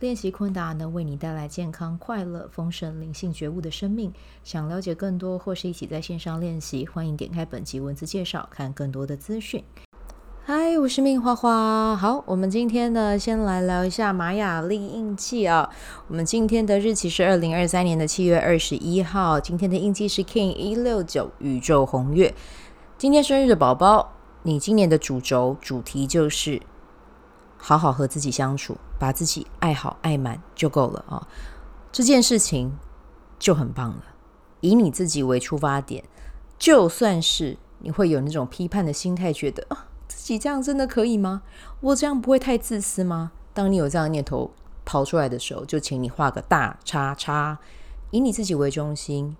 练习昆达能为你带来健康、快乐、丰盛、灵性觉悟的生命。想了解更多或是一起在线上练习，欢迎点开本集文字介绍，看更多的资讯。嗨，我是命花花。好，我们今天呢，先来聊一下玛雅历印记啊。我们今天的日期是二零二三年的七月二十一号，今天的印记是 King 一六九宇宙红月。今天生日的宝宝，你今年的主轴主题就是。好好和自己相处，把自己爱好爱满就够了啊！这件事情就很棒了。以你自己为出发点，就算是你会有那种批判的心态，觉得啊，自己这样真的可以吗？我这样不会太自私吗？当你有这样的念头跑出来的时候，就请你画个大叉叉，以你自己为中心，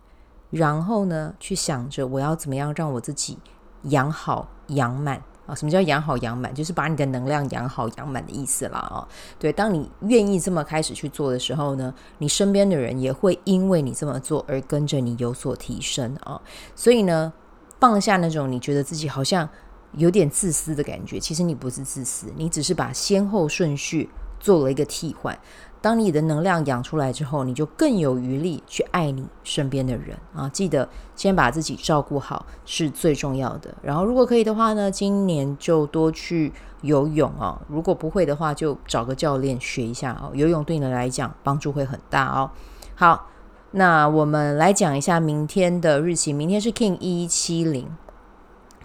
然后呢，去想着我要怎么样让我自己养好养满。啊，什么叫养好养满？就是把你的能量养好养满的意思啦。啊，对，当你愿意这么开始去做的时候呢，你身边的人也会因为你这么做而跟着你有所提升啊。所以呢，放下那种你觉得自己好像有点自私的感觉，其实你不是自私，你只是把先后顺序做了一个替换。当你的能量养出来之后，你就更有余力去爱你身边的人啊！记得先把自己照顾好是最重要的。然后，如果可以的话呢，今年就多去游泳啊！如果不会的话，就找个教练学一下哦。游泳对你来讲帮助会很大哦。好，那我们来讲一下明天的日期，明天是 King 一七零。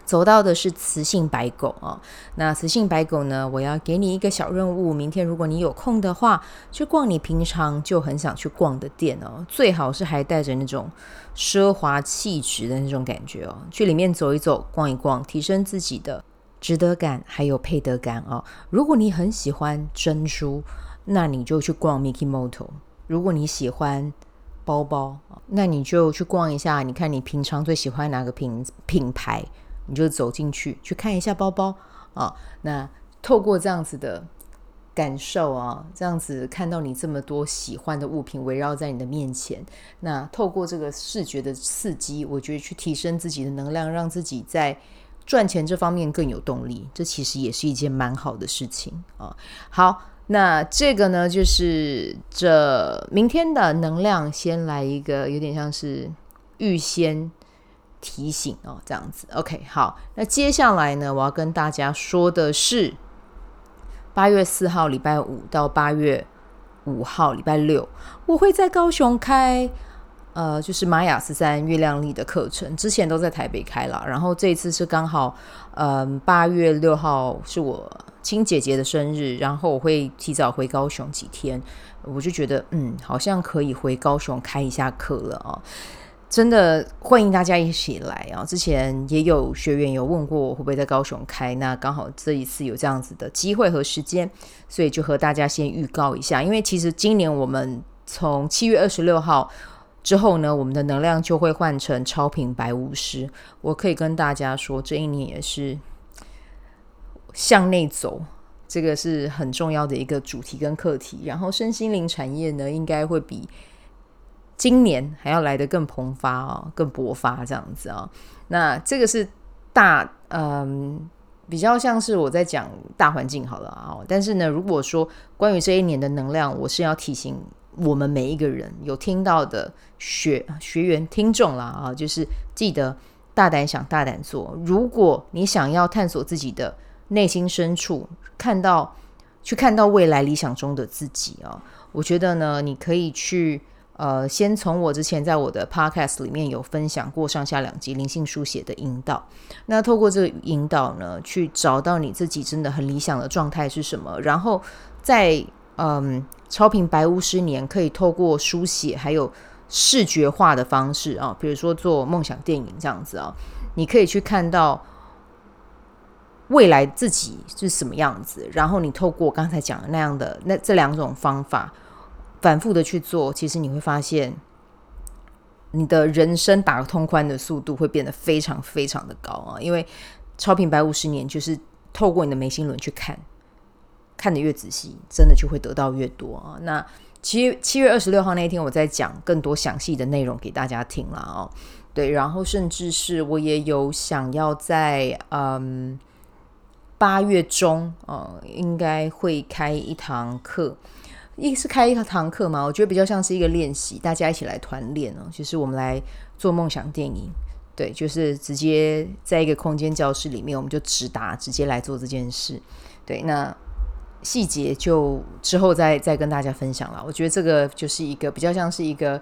走到的是磁性白狗啊，那磁性白狗呢？我要给你一个小任务，明天如果你有空的话，去逛你平常就很想去逛的店哦，最好是还带着那种奢华气质的那种感觉哦，去里面走一走，逛一逛，提升自己的值得感还有配得感哦。如果你很喜欢珍珠，那你就去逛 Mikimoto；如果你喜欢包包，那你就去逛一下，你看你平常最喜欢哪个品品牌？你就走进去，去看一下包包啊。那透过这样子的感受啊，这样子看到你这么多喜欢的物品围绕在你的面前，那透过这个视觉的刺激，我觉得去提升自己的能量，让自己在赚钱这方面更有动力，这其实也是一件蛮好的事情啊。好，那这个呢，就是这明天的能量，先来一个有点像是预先。提醒哦，这样子，OK，好。那接下来呢，我要跟大家说的是，八月四号礼拜五到八月五号礼拜六，我会在高雄开，呃，就是玛雅十三月亮历的课程。之前都在台北开了，然后这一次是刚好，嗯、八月六号是我亲姐姐的生日，然后我会提早回高雄几天，我就觉得，嗯，好像可以回高雄开一下课了啊。真的欢迎大家一起来啊！之前也有学员有问过我会不会在高雄开，那刚好这一次有这样子的机会和时间，所以就和大家先预告一下。因为其实今年我们从七月二十六号之后呢，我们的能量就会换成超频白巫师。我可以跟大家说，这一年也是向内走，这个是很重要的一个主题跟课题。然后身心灵产业呢，应该会比。今年还要来得更蓬发啊，更勃发这样子啊。那这个是大嗯，比较像是我在讲大环境好了啊。但是呢，如果说关于这一年的能量，我是要提醒我们每一个人有听到的学学员听众啦啊，就是记得大胆想，大胆做。如果你想要探索自己的内心深处，看到去看到未来理想中的自己啊，我觉得呢，你可以去。呃，先从我之前在我的 podcast 里面有分享过上下两集灵性书写的引导，那透过这个引导呢，去找到你自己真的很理想的状态是什么，然后在嗯超频白巫师年可以透过书写还有视觉化的方式啊，比如说做梦想电影这样子啊，你可以去看到未来自己是什么样子，然后你透过刚才讲的那样的那这两种方法。反复的去做，其实你会发现，你的人生打通关的速度会变得非常非常的高啊！因为超频白五十年就是透过你的眉心轮去看，看得越仔细，真的就会得到越多啊！那七七月二十六号那一天，我在讲更多详细的内容给大家听了哦。对，然后甚至是我也有想要在嗯八月中，呃，应该会开一堂课。一是开一堂课嘛，我觉得比较像是一个练习，大家一起来团练哦。就是我们来做梦想电影，对，就是直接在一个空间教室里面，我们就直达，直接来做这件事。对，那细节就之后再再跟大家分享了。我觉得这个就是一个比较像是一个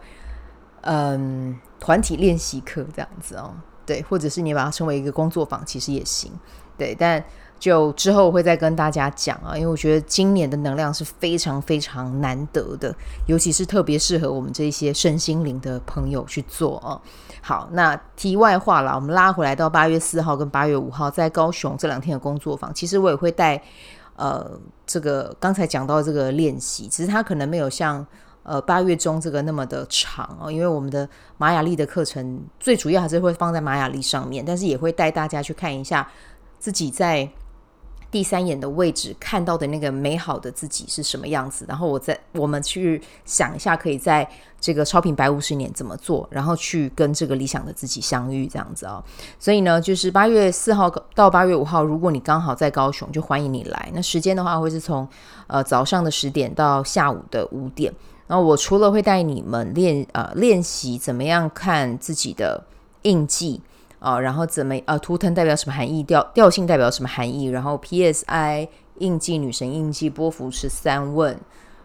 嗯团体练习课这样子哦。对，或者是你把它称为一个工作坊，其实也行。对，但。就之后会再跟大家讲啊，因为我觉得今年的能量是非常非常难得的，尤其是特别适合我们这些身心灵的朋友去做啊。好，那题外话啦，我们拉回来到八月四号跟八月五号在高雄这两天的工作坊，其实我也会带呃这个刚才讲到这个练习，只是它可能没有像呃八月中这个那么的长哦，因为我们的玛雅历的课程最主要还是会放在玛雅历上面，但是也会带大家去看一下自己在。第三眼的位置看到的那个美好的自己是什么样子？然后我再我们去想一下，可以在这个超频白五十年怎么做，然后去跟这个理想的自己相遇，这样子啊、所以呢，就是八月四号到八月五号，如果你刚好在高雄，就欢迎你来。那时间的话，会是从呃早上的十点到下午的五点。然后我除了会带你们练呃练习怎么样看自己的印记。啊、然后怎么呃，图腾代表什么含义？调调性代表什么含义？然后 PSI 印记、女神印记、波幅是三问，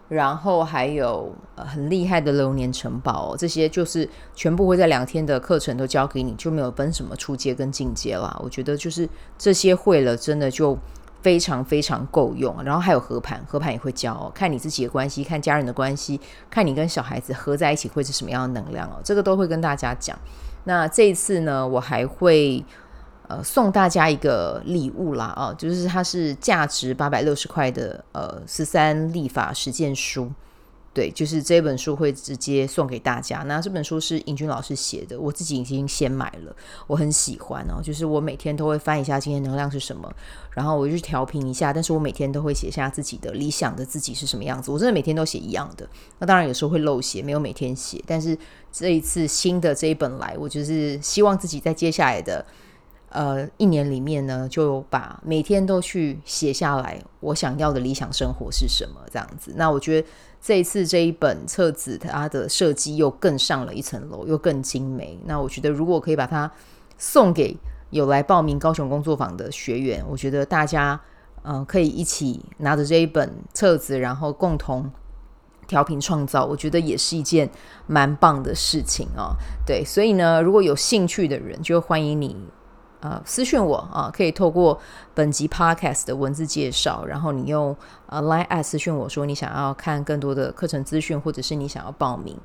然后还有、呃、很厉害的流年城堡、哦，这些就是全部会在两天的课程都教给你，就没有分什么初阶跟进阶了。我觉得就是这些会了，真的就非常非常够用。然后还有合盘，合盘也会教、哦，看你自己的关系，看家人的关系，看你跟小孩子合在一起会是什么样的能量哦，这个都会跟大家讲。那这一次呢，我还会呃送大家一个礼物啦啊，就是它是价值八百六十块的呃十三立法实践书，对，就是这本书会直接送给大家。那这本书是尹军老师写的，我自己已经先买了，我很喜欢哦，就是我每天都会翻一下今天能量是什么，然后我就去调频一下，但是我每天都会写下自己的理想的自己是什么样子，我真的每天都写一样的。那当然有时候会漏写，没有每天写，但是。这一次新的这一本来，我就是希望自己在接下来的呃一年里面呢，就把每天都去写下来，我想要的理想生活是什么这样子。那我觉得这一次这一本册子它的设计又更上了一层楼，又更精美。那我觉得如果可以把它送给有来报名高雄工作坊的学员，我觉得大家嗯、可以一起拿着这一本册子，然后共同。调频创造，我觉得也是一件蛮棒的事情啊。对，所以呢，如果有兴趣的人，就欢迎你呃私讯我啊，可以透过本集 podcast 的文字介绍，然后你用呃 line@ 私讯我说你想要看更多的课程资讯，或者是你想要报名，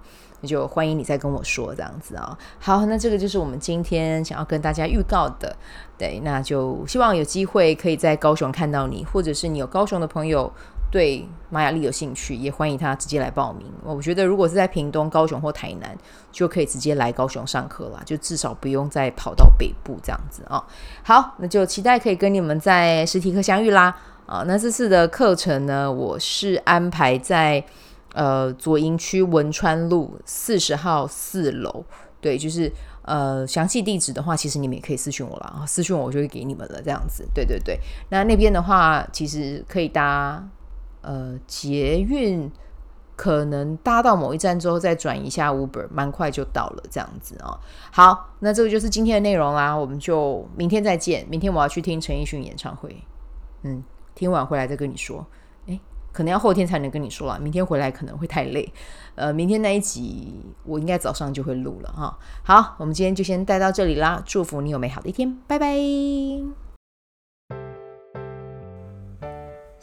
那就欢迎你再跟我说这样子啊。好，那这个就是我们今天想要跟大家预告的。对，那就希望有机会可以在高雄看到你，或者是你有高雄的朋友。对玛雅历有兴趣，也欢迎他直接来报名。我觉得如果是在屏东、高雄或台南，就可以直接来高雄上课了，就至少不用再跑到北部这样子啊、好，那就期待可以跟你们在实体课相遇啦。啊，那这次的课程呢，我是安排在呃左营区文川路四十号四楼。对，就是呃详细地址的话，其实你们也可以私讯我了啊，私讯我我就会给你们了这样子。对对对，那那边的话，其实可以搭。呃，捷运可能搭到某一站之后再转一下 Uber，蛮快就到了，这样子哦。好，那这个就是今天的内容啦，我们就明天再见。明天我要去听陈奕迅演唱会，嗯，听完回来再跟你说。诶，可能要后天才能跟你说了，明天回来可能会太累。呃，明天那一集我应该早上就会录了哈。好，我们今天就先带到这里啦，祝福你有美好的一天，拜拜。